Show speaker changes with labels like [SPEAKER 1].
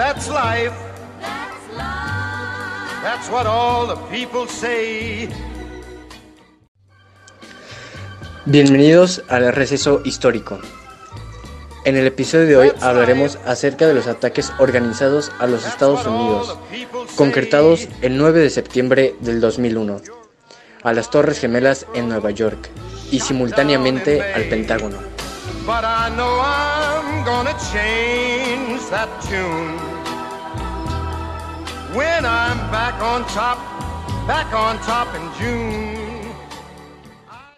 [SPEAKER 1] That's life. That's what all the people say.
[SPEAKER 2] Bienvenidos al receso histórico. En el episodio de hoy hablaremos acerca de los ataques organizados a los Estados Unidos, concretados el 9 de septiembre del 2001, a las Torres Gemelas en Nueva York y simultáneamente al Pentágono.
[SPEAKER 1] That tune. When I'm back on top, back on top in June.